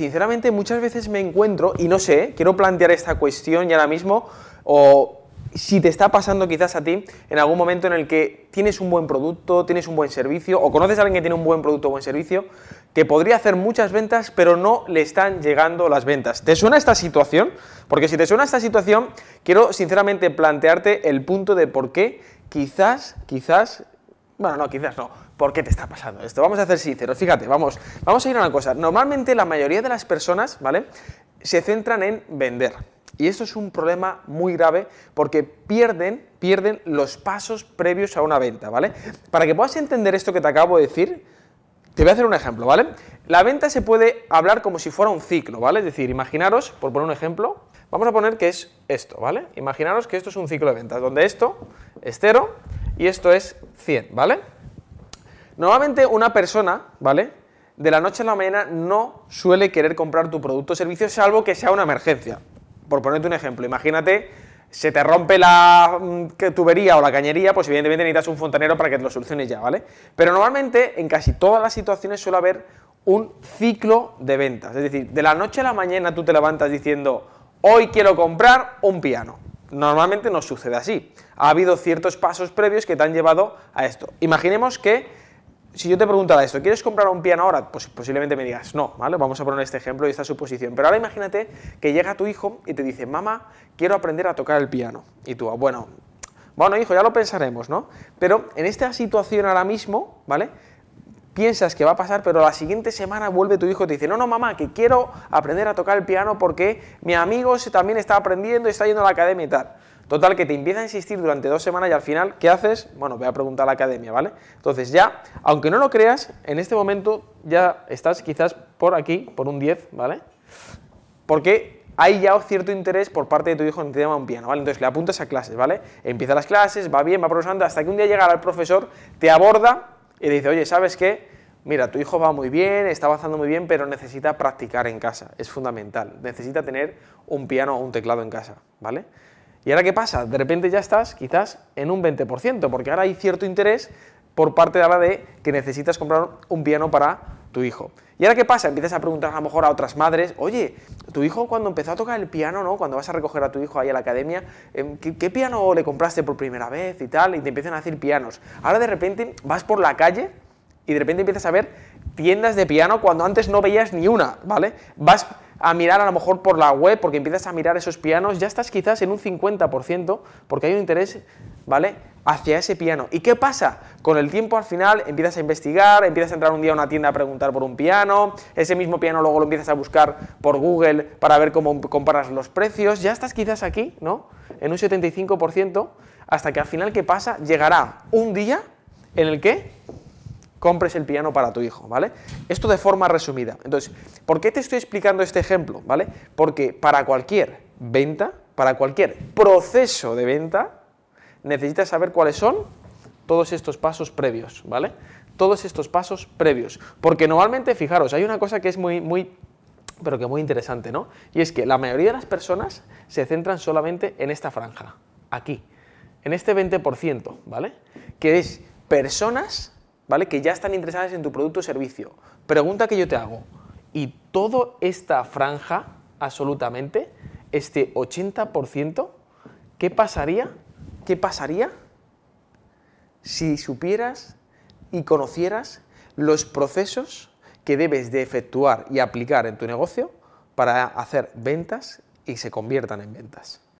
sinceramente muchas veces me encuentro, y no sé, quiero plantear esta cuestión y ahora mismo, o si te está pasando quizás a ti en algún momento en el que tienes un buen producto, tienes un buen servicio, o conoces a alguien que tiene un buen producto o buen servicio, que podría hacer muchas ventas, pero no le están llegando las ventas. ¿Te suena esta situación? Porque si te suena esta situación, quiero sinceramente plantearte el punto de por qué quizás, quizás, bueno, no, quizás no, ¿por qué te está pasando esto? Vamos a ser sinceros, fíjate, vamos, vamos a ir a una cosa. Normalmente la mayoría de las personas, ¿vale? Se centran en vender. Y esto es un problema muy grave porque pierden, pierden los pasos previos a una venta, ¿vale? Para que puedas entender esto que te acabo de decir, te voy a hacer un ejemplo, ¿vale? La venta se puede hablar como si fuera un ciclo, ¿vale? Es decir, imaginaros, por poner un ejemplo, vamos a poner que es esto, ¿vale? Imaginaros que esto es un ciclo de ventas, donde esto es 0 y esto es 100, ¿vale? Normalmente una persona, ¿vale? De la noche a la mañana no suele querer comprar tu producto o servicio, salvo que sea una emergencia por ponerte un ejemplo, imagínate, se te rompe la mm, tubería o la cañería, pues evidentemente necesitas un fontanero para que te lo soluciones ya, ¿vale? Pero normalmente en casi todas las situaciones suele haber un ciclo de ventas, es decir, de la noche a la mañana tú te levantas diciendo, hoy quiero comprar un piano. Normalmente no sucede así. Ha habido ciertos pasos previos que te han llevado a esto. Imaginemos que si yo te preguntara esto, ¿quieres comprar un piano ahora? Pues posiblemente me digas, no, ¿vale? Vamos a poner este ejemplo y esta suposición. Pero ahora imagínate que llega tu hijo y te dice, mamá, quiero aprender a tocar el piano. Y tú, bueno, bueno, hijo, ya lo pensaremos, ¿no? Pero en esta situación ahora mismo, ¿vale? Piensas que va a pasar, pero la siguiente semana vuelve tu hijo y te dice, no, no, mamá, que quiero aprender a tocar el piano porque mi amigo también está aprendiendo, está yendo a la academia y tal. Total, que te empieza a insistir durante dos semanas y al final, ¿qué haces? Bueno, voy a preguntar a la academia, ¿vale? Entonces ya, aunque no lo creas, en este momento ya estás quizás por aquí, por un 10, ¿vale? Porque hay ya cierto interés por parte de tu hijo en el tema un piano, ¿vale? Entonces le apuntas a clases, ¿vale? Empieza las clases, va bien, va progresando, hasta que un día llega el profesor, te aborda y dice, oye, ¿sabes qué? Mira, tu hijo va muy bien, está avanzando muy bien, pero necesita practicar en casa, es fundamental. Necesita tener un piano o un teclado en casa, ¿vale? ¿Y ahora qué pasa? De repente ya estás quizás en un 20%, porque ahora hay cierto interés por parte de la de que necesitas comprar un piano para tu hijo. ¿Y ahora qué pasa? Empiezas a preguntar a lo mejor a otras madres, oye, tu hijo cuando empezó a tocar el piano, ¿no? Cuando vas a recoger a tu hijo ahí a la academia, em, ¿qué, piano le compraste por primera vez y tal? Y te empiezan a decir pianos. Ahora de repente vas por la calle y de repente empiezas a ver tiendas de piano cuando antes no veías ni una, ¿vale? Vas a mirar a lo mejor por la web, porque empiezas a mirar esos pianos, ya estás quizás en un 50%, porque hay un interés, ¿vale? Hacia ese piano. ¿Y qué pasa? Con el tiempo al final empiezas a investigar, empiezas a entrar un día a una tienda a preguntar por un piano, ese mismo piano luego lo empiezas a buscar por Google para ver cómo comparas los precios, ya estás quizás aquí, ¿no? En un 75%, hasta que al final, ¿qué pasa? Llegará un día en el que compres el piano para tu hijo, ¿vale? Esto de forma resumida. Entonces, ¿por qué te estoy explicando este ejemplo, ¿vale? Porque para cualquier venta, para cualquier proceso de venta, necesitas saber cuáles son todos estos pasos previos, ¿vale? Todos estos pasos previos. Porque normalmente, fijaros, hay una cosa que es muy, muy, pero que muy interesante, ¿no? Y es que la mayoría de las personas se centran solamente en esta franja, aquí, en este 20%, ¿vale? Que es personas ¿vale? Que ya están interesadas en tu producto o servicio. Pregunta que yo te hago. ¿Y toda esta franja, absolutamente, este 80%, qué pasaría? ¿Qué pasaría si supieras y conocieras los procesos que debes de efectuar y aplicar en tu negocio para hacer ventas y se conviertan en ventas?